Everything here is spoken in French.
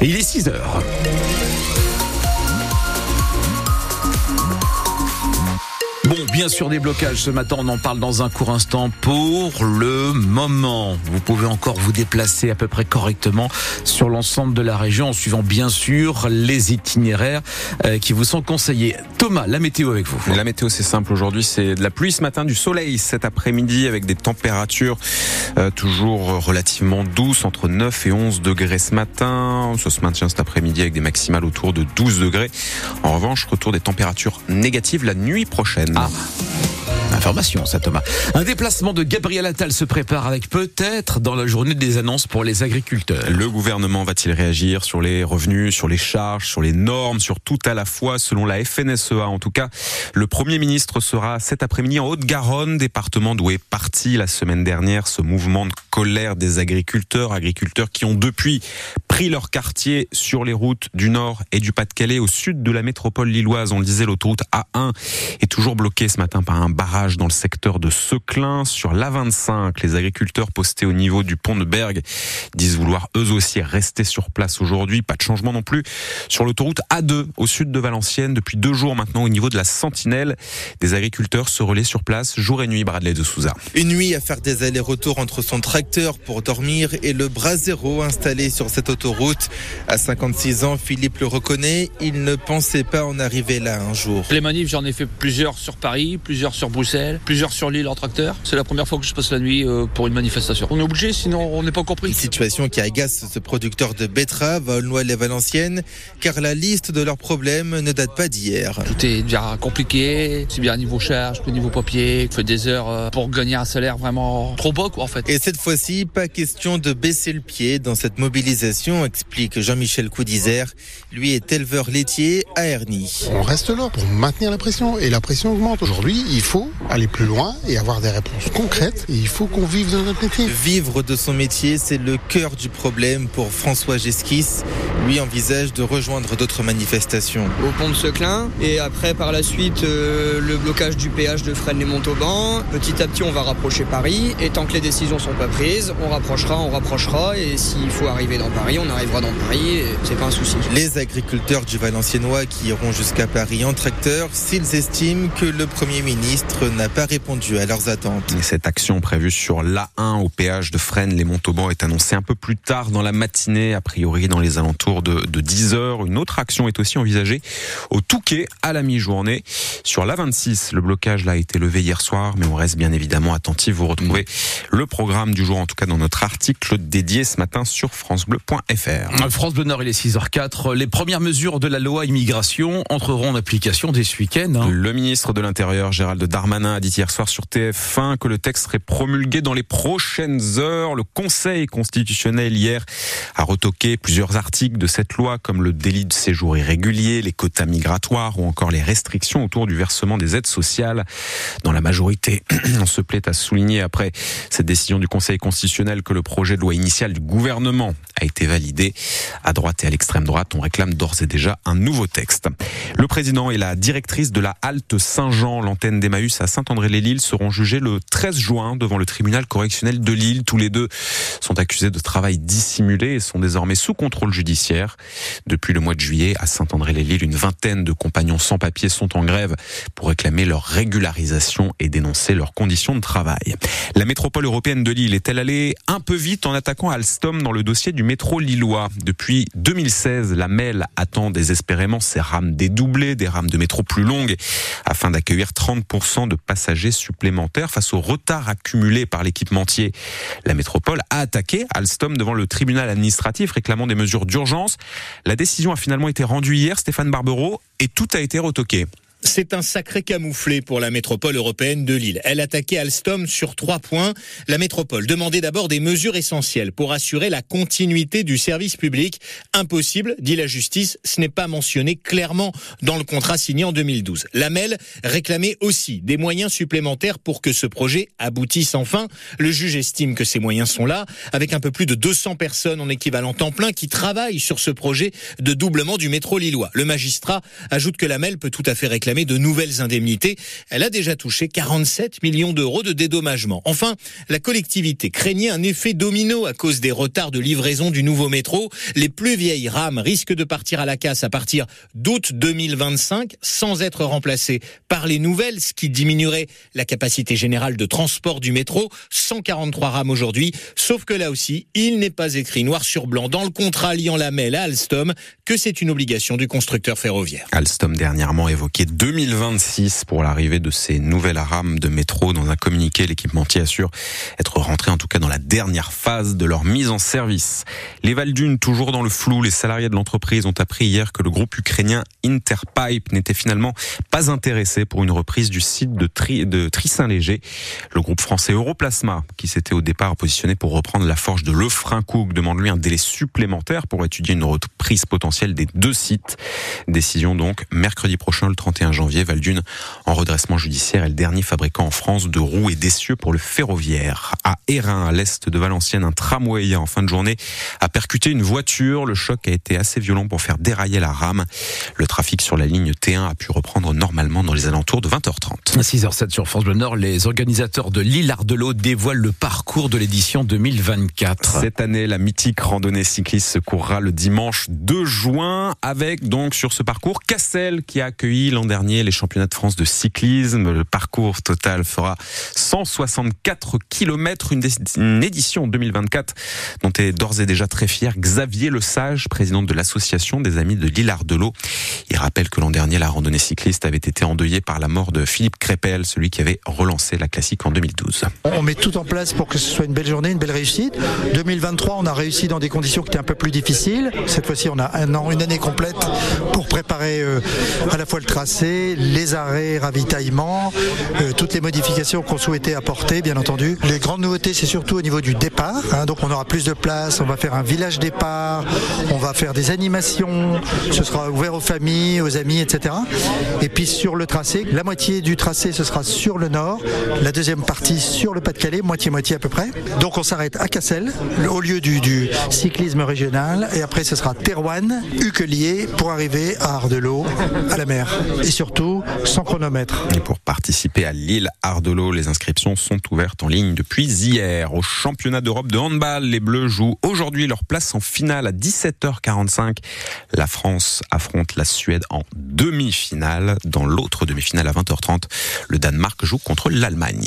Et il est 6 heures. Bon, bien sûr des blocages ce matin, on en parle dans un court instant. Pour le moment, vous pouvez encore vous déplacer à peu près correctement sur l'ensemble de la région en suivant bien sûr les itinéraires euh, qui vous sont conseillés. Thomas, la météo avec vous. La météo c'est simple aujourd'hui, c'est de la pluie ce matin, du soleil cet après-midi avec des températures euh, toujours relativement douces, entre 9 et 11 degrés ce matin. Ça se maintient cet après-midi avec des maximales autour de 12 degrés. En revanche, retour des températures négatives la nuit prochaine. Ah. Information, ça Thomas. Un déplacement de Gabriel Attal se prépare avec peut-être dans la journée des annonces pour les agriculteurs. Le gouvernement va-t-il réagir sur les revenus, sur les charges, sur les normes, sur tout à la fois selon la FNSEA En tout cas, le Premier ministre sera cet après-midi en Haute-Garonne, département d'où est parti la semaine dernière ce mouvement de colère des agriculteurs, agriculteurs qui ont depuis pris leur quartier sur les routes du Nord et du Pas-de-Calais au sud de la métropole lilloise. On le disait, l'autoroute A1 est toujours bloquée ce matin par un barrage dans le secteur de Seclin. Sur l'A25, les agriculteurs postés au niveau du pont de Bergue disent vouloir eux aussi rester sur place aujourd'hui. Pas de changement non plus sur l'autoroute A2 au sud de Valenciennes. Depuis deux jours maintenant au niveau de la Sentinelle, des agriculteurs se relaient sur place jour et nuit, Bradley de Souza. Une nuit à faire des allers-retours entre son tracteur pour dormir et le bras installé sur cette autoroute route. À 56 ans, Philippe le reconnaît, il ne pensait pas en arriver là un jour. Les manifs, j'en ai fait plusieurs sur Paris, plusieurs sur Bruxelles, plusieurs sur l'île en tracteur. C'est la première fois que je passe la nuit euh, pour une manifestation. On est obligé, sinon on n'est pas compris. Une situation qui agace ce producteur de betteraves à Aulnoy-les-Valenciennes, car la liste de leurs problèmes ne date pas d'hier. Tout est déjà compliqué, c'est bien niveau charge que niveau papier. fait des heures euh, pour gagner un salaire vraiment trop bas, quoi, en fait. Et cette fois-ci, pas question de baisser le pied dans cette mobilisation explique Jean-Michel Coudizère. Lui est éleveur laitier à Ernie. On reste là pour maintenir la pression et la pression augmente. Aujourd'hui, il faut aller plus loin et avoir des réponses concrètes et il faut qu'on vive de notre métier. Vivre de son métier, c'est le cœur du problème pour François Gesquis. Lui envisage de rejoindre d'autres manifestations. Au pont de Seclin et après par la suite euh, le blocage du péage de Fresnes-les-Montauban. Petit à petit, on va rapprocher Paris et tant que les décisions sont pas prises, on rapprochera, on rapprochera et s'il faut arriver dans Paris, on on arrivera dans Paris, c'est pas un souci. Les agriculteurs du Valenciennois qui iront jusqu'à Paris en tracteur, s'ils estiment que le Premier ministre n'a pas répondu à leurs attentes. cette action prévue sur l'A1 au péage de Fresnes, les Montauban, est annoncée un peu plus tard dans la matinée, a priori dans les alentours de, 10 heures. Une autre action est aussi envisagée au Touquet à la mi-journée. Sur l'A26, le blocage là a été levé hier soir, mais on reste bien évidemment attentif. Vous retrouvez le programme du jour, en tout cas dans notre article dédié ce matin sur francebleu.fr. France Bleu Nord, il est 6h04. Les premières mesures de la loi immigration entreront en application dès ce week-end. Hein. Le ministre de l'Intérieur, Gérald Darmanin, a dit hier soir sur TF1 que le texte serait promulgué dans les prochaines heures. Le Conseil constitutionnel hier a retoqué plusieurs articles de cette loi comme le délit de séjour irrégulier, les quotas migratoires ou encore les restrictions autour du versement des aides sociales. Dans la majorité, on se plaît à souligner après cette décision du Conseil constitutionnel que le projet de loi initial du gouvernement a été validé à droite et à l'extrême droite, on réclame d'ores et déjà un nouveau texte. Le président et la directrice de la halte Saint-Jean, l'antenne d'Emmaüs à Saint-André-les-Lilles, seront jugés le 13 juin devant le tribunal correctionnel de Lille. Tous les deux sont accusés de travail dissimulé et sont désormais sous contrôle judiciaire. Depuis le mois de juillet, à Saint-André-les-Lilles, une vingtaine de compagnons sans papier sont en grève pour réclamer leur régularisation et dénoncer leurs conditions de travail. La métropole européenne de Lille est-elle allée un peu vite en attaquant Alstom dans le dossier du métro Lille depuis 2016, la MEL attend désespérément ses rames dédoublées, des rames de métro plus longues, afin d'accueillir 30% de passagers supplémentaires face au retard accumulé par l'équipementier. La métropole a attaqué Alstom devant le tribunal administratif réclamant des mesures d'urgence. La décision a finalement été rendue hier, Stéphane Barbero, et tout a été retoqué. C'est un sacré camouflé pour la métropole européenne de Lille. Elle attaquait Alstom sur trois points. La métropole demandait d'abord des mesures essentielles pour assurer la continuité du service public. Impossible, dit la justice, ce n'est pas mentionné clairement dans le contrat signé en 2012. La MEL réclamait aussi des moyens supplémentaires pour que ce projet aboutisse enfin. Le juge estime que ces moyens sont là, avec un peu plus de 200 personnes en équivalent temps plein qui travaillent sur ce projet de doublement du métro lillois. Le magistrat ajoute que la MEL peut tout à fait réclamer de nouvelles indemnités. Elle a déjà touché 47 millions d'euros de dédommagement. Enfin, la collectivité craignait un effet domino à cause des retards de livraison du nouveau métro. Les plus vieilles rames risquent de partir à la casse à partir d'août 2025 sans être remplacées par les nouvelles, ce qui diminuerait la capacité générale de transport du métro. 143 rames aujourd'hui, sauf que là aussi, il n'est pas écrit noir sur blanc dans le contrat liant la MEL à Alstom que c'est une obligation du constructeur ferroviaire. Alstom dernièrement évoqué 2026 pour l'arrivée de ces nouvelles rames de métro. Dans un communiqué, l'équipementier assure être rentré en tout cas dans la dernière phase de leur mise en service. Les Valdunes, toujours dans le flou, les salariés de l'entreprise ont appris hier que le groupe ukrainien Interpipe n'était finalement pas intéressé pour une reprise du site de, Tri, de Trissin-Léger. Le groupe français Europlasma, qui s'était au départ positionné pour reprendre la forge de Lefrancouc, demande lui un délai supplémentaire pour étudier une reprise potentielle des deux sites. Décision donc mercredi prochain, le 31 janvier. Valdune, en redressement judiciaire, est le dernier fabricant en France de roues et d'essieux pour le ferroviaire. À Hérin, à l'est de Valenciennes, un tramway en fin de journée a percuté une voiture. Le choc a été assez violent pour faire dérailler la rame. Le trafic sur la ligne T1 a pu reprendre normalement dans les alentours de 20h30. À 6h07 sur France Bleu Nord, les organisateurs de l'île Ardelot dévoilent le parcours de l'édition 2024. Cette année, la mythique randonnée cycliste se courra le dimanche 2 juin avec donc sur ce parcours Cassel qui a accueilli l'an dernier les championnats de France de cyclisme. Le parcours total fera 164 km, une, édition 2024 dont est d'ores et déjà très fier Xavier Lesage, président de l'association des amis de l'île Ardelot. Il rappelle que l'an dernier, la randonnée cycliste avait été endeuillée par la mort de Philippe Crépel, celui qui avait relancé la classique en 2012. On met tout en place pour que ce soit une belle journée, une belle réussite. 2023, on a réussi dans des conditions qui étaient un peu plus difficiles. Cette fois-ci, on a un an, une année complète pour préparer euh, à la fois le tracé, les arrêts, ravitaillement, euh, toutes les modifications qu'on souhaitait apporter, bien entendu. Les grandes nouveautés, c'est surtout au niveau du départ. Hein. donc, on aura plus de place. On va faire un village départ. On va faire des animations. Ce sera ouvert aux familles, aux amis, etc. Et puis sur le tracé, la moitié du tracé, ce sera sur le nord. La deuxième partie sur le Pas-de-Calais, moitié-moitié à peu près. Donc on s'arrête à Cassel, au lieu du, cyclisme régional. Et après, ce sera Terouane, Uquelier, pour arriver à Ardelot, à la mer. Surtout, sans chronomètre. Et pour participer à l'île Ardelot, les inscriptions sont ouvertes en ligne depuis hier. Au championnat d'Europe de handball, les Bleus jouent aujourd'hui leur place en finale à 17h45. La France affronte la Suède en demi-finale. Dans l'autre demi-finale à 20h30, le Danemark joue contre l'Allemagne.